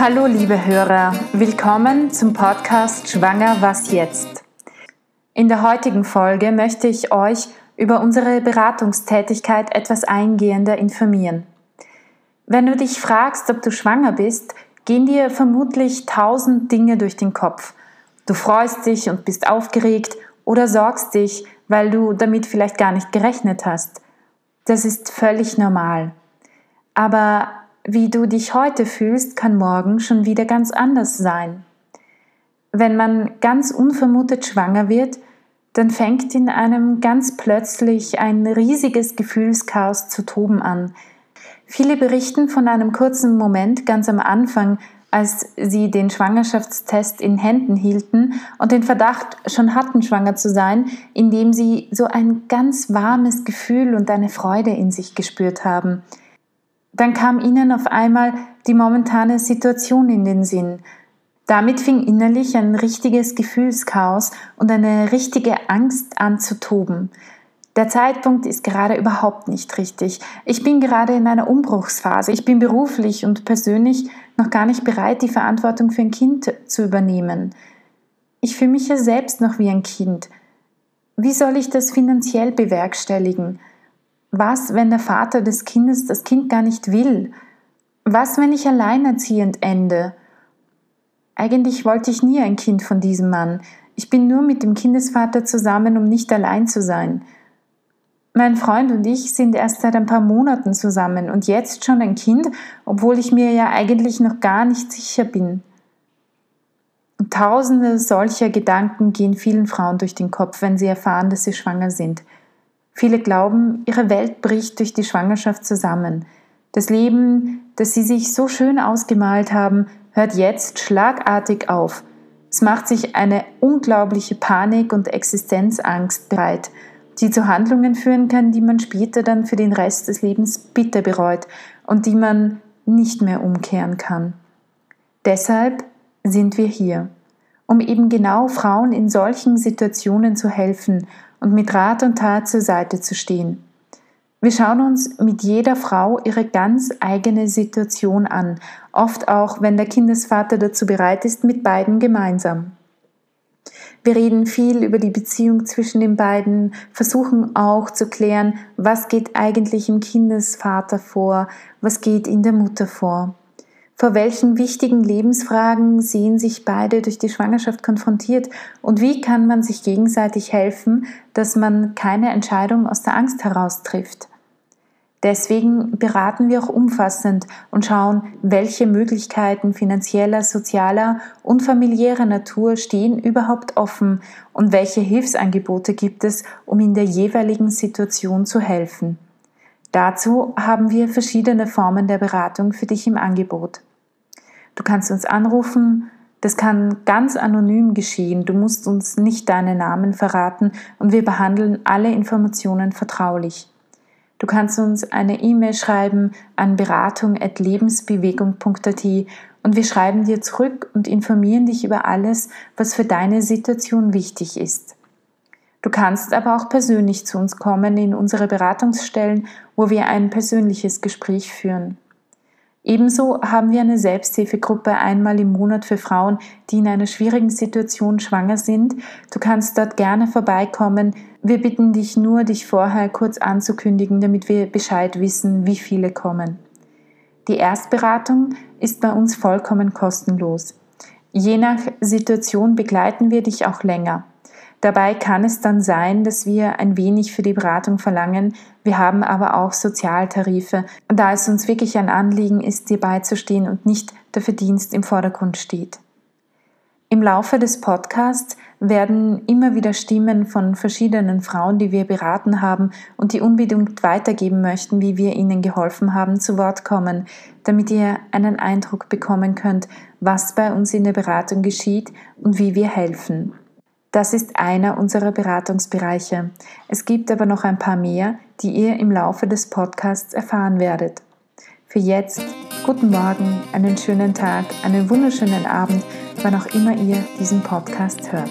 Hallo liebe Hörer, willkommen zum Podcast Schwanger was jetzt. In der heutigen Folge möchte ich euch über unsere Beratungstätigkeit etwas eingehender informieren. Wenn du dich fragst, ob du schwanger bist, gehen dir vermutlich tausend Dinge durch den Kopf. Du freust dich und bist aufgeregt oder sorgst dich, weil du damit vielleicht gar nicht gerechnet hast. Das ist völlig normal. Aber wie du dich heute fühlst, kann morgen schon wieder ganz anders sein. Wenn man ganz unvermutet schwanger wird, dann fängt in einem ganz plötzlich ein riesiges Gefühlschaos zu toben an. Viele berichten von einem kurzen Moment ganz am Anfang, als sie den Schwangerschaftstest in Händen hielten und den Verdacht schon hatten, schwanger zu sein, indem sie so ein ganz warmes Gefühl und eine Freude in sich gespürt haben. Dann kam ihnen auf einmal die momentane Situation in den Sinn. Damit fing innerlich ein richtiges Gefühlschaos und eine richtige Angst an zu toben. Der Zeitpunkt ist gerade überhaupt nicht richtig. Ich bin gerade in einer Umbruchsphase. Ich bin beruflich und persönlich noch gar nicht bereit, die Verantwortung für ein Kind zu übernehmen. Ich fühle mich ja selbst noch wie ein Kind. Wie soll ich das finanziell bewerkstelligen? Was, wenn der Vater des Kindes das Kind gar nicht will? Was, wenn ich alleinerziehend ende? Eigentlich wollte ich nie ein Kind von diesem Mann. Ich bin nur mit dem Kindesvater zusammen, um nicht allein zu sein. Mein Freund und ich sind erst seit ein paar Monaten zusammen und jetzt schon ein Kind, obwohl ich mir ja eigentlich noch gar nicht sicher bin. Tausende solcher Gedanken gehen vielen Frauen durch den Kopf, wenn sie erfahren, dass sie schwanger sind. Viele glauben, ihre Welt bricht durch die Schwangerschaft zusammen. Das Leben, das sie sich so schön ausgemalt haben, hört jetzt schlagartig auf. Es macht sich eine unglaubliche Panik und Existenzangst bereit – die zu Handlungen führen kann, die man später dann für den Rest des Lebens bitter bereut und die man nicht mehr umkehren kann. Deshalb sind wir hier, um eben genau Frauen in solchen Situationen zu helfen und mit Rat und Tat zur Seite zu stehen. Wir schauen uns mit jeder Frau ihre ganz eigene Situation an, oft auch, wenn der Kindesvater dazu bereit ist, mit beiden gemeinsam. Wir reden viel über die Beziehung zwischen den beiden, versuchen auch zu klären, was geht eigentlich im Kindesvater vor, was geht in der Mutter vor. Vor welchen wichtigen Lebensfragen sehen sich beide durch die Schwangerschaft konfrontiert und wie kann man sich gegenseitig helfen, dass man keine Entscheidung aus der Angst heraus trifft? Deswegen beraten wir auch umfassend und schauen, welche Möglichkeiten finanzieller, sozialer und familiärer Natur stehen überhaupt offen und welche Hilfsangebote gibt es, um in der jeweiligen Situation zu helfen. Dazu haben wir verschiedene Formen der Beratung für dich im Angebot. Du kannst uns anrufen, das kann ganz anonym geschehen, du musst uns nicht deinen Namen verraten und wir behandeln alle Informationen vertraulich. Du kannst uns eine E-Mail schreiben an beratung.lebensbewegung.at und wir schreiben dir zurück und informieren dich über alles, was für deine Situation wichtig ist. Du kannst aber auch persönlich zu uns kommen in unsere Beratungsstellen, wo wir ein persönliches Gespräch führen. Ebenso haben wir eine Selbsthilfegruppe einmal im Monat für Frauen, die in einer schwierigen Situation schwanger sind. Du kannst dort gerne vorbeikommen. Wir bitten dich nur, dich vorher kurz anzukündigen, damit wir Bescheid wissen, wie viele kommen. Die Erstberatung ist bei uns vollkommen kostenlos. Je nach Situation begleiten wir dich auch länger. Dabei kann es dann sein, dass wir ein wenig für die Beratung verlangen. Wir haben aber auch Sozialtarife, da es uns wirklich ein Anliegen ist, dir beizustehen und nicht der Verdienst im Vordergrund steht. Im Laufe des Podcasts werden immer wieder Stimmen von verschiedenen Frauen, die wir beraten haben und die unbedingt weitergeben möchten, wie wir ihnen geholfen haben, zu Wort kommen, damit ihr einen Eindruck bekommen könnt, was bei uns in der Beratung geschieht und wie wir helfen. Das ist einer unserer Beratungsbereiche. Es gibt aber noch ein paar mehr, die ihr im Laufe des Podcasts erfahren werdet. Für jetzt, guten Morgen, einen schönen Tag, einen wunderschönen Abend, wann auch immer ihr diesen Podcast hört.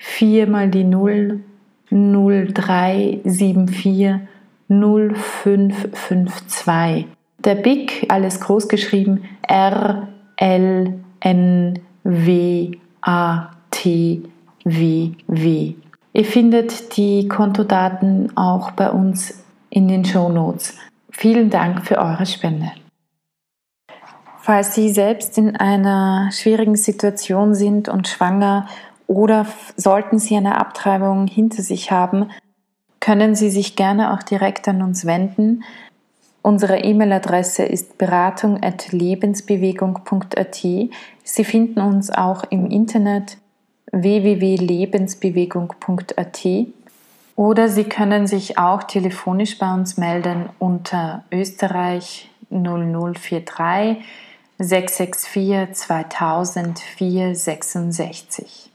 4 mal die 0 0374 0552. Der BIC, alles groß geschrieben, R L N W A T W W. Ihr findet die Kontodaten auch bei uns in den Show Notes. Vielen Dank für eure Spende. Falls Sie selbst in einer schwierigen Situation sind und schwanger oder sollten Sie eine Abtreibung hinter sich haben, können Sie sich gerne auch direkt an uns wenden. Unsere E-Mail-Adresse ist beratung.lebensbewegung.at. Sie finden uns auch im Internet www.lebensbewegung.at oder Sie können sich auch telefonisch bei uns melden unter Österreich 0043 664 2000 466.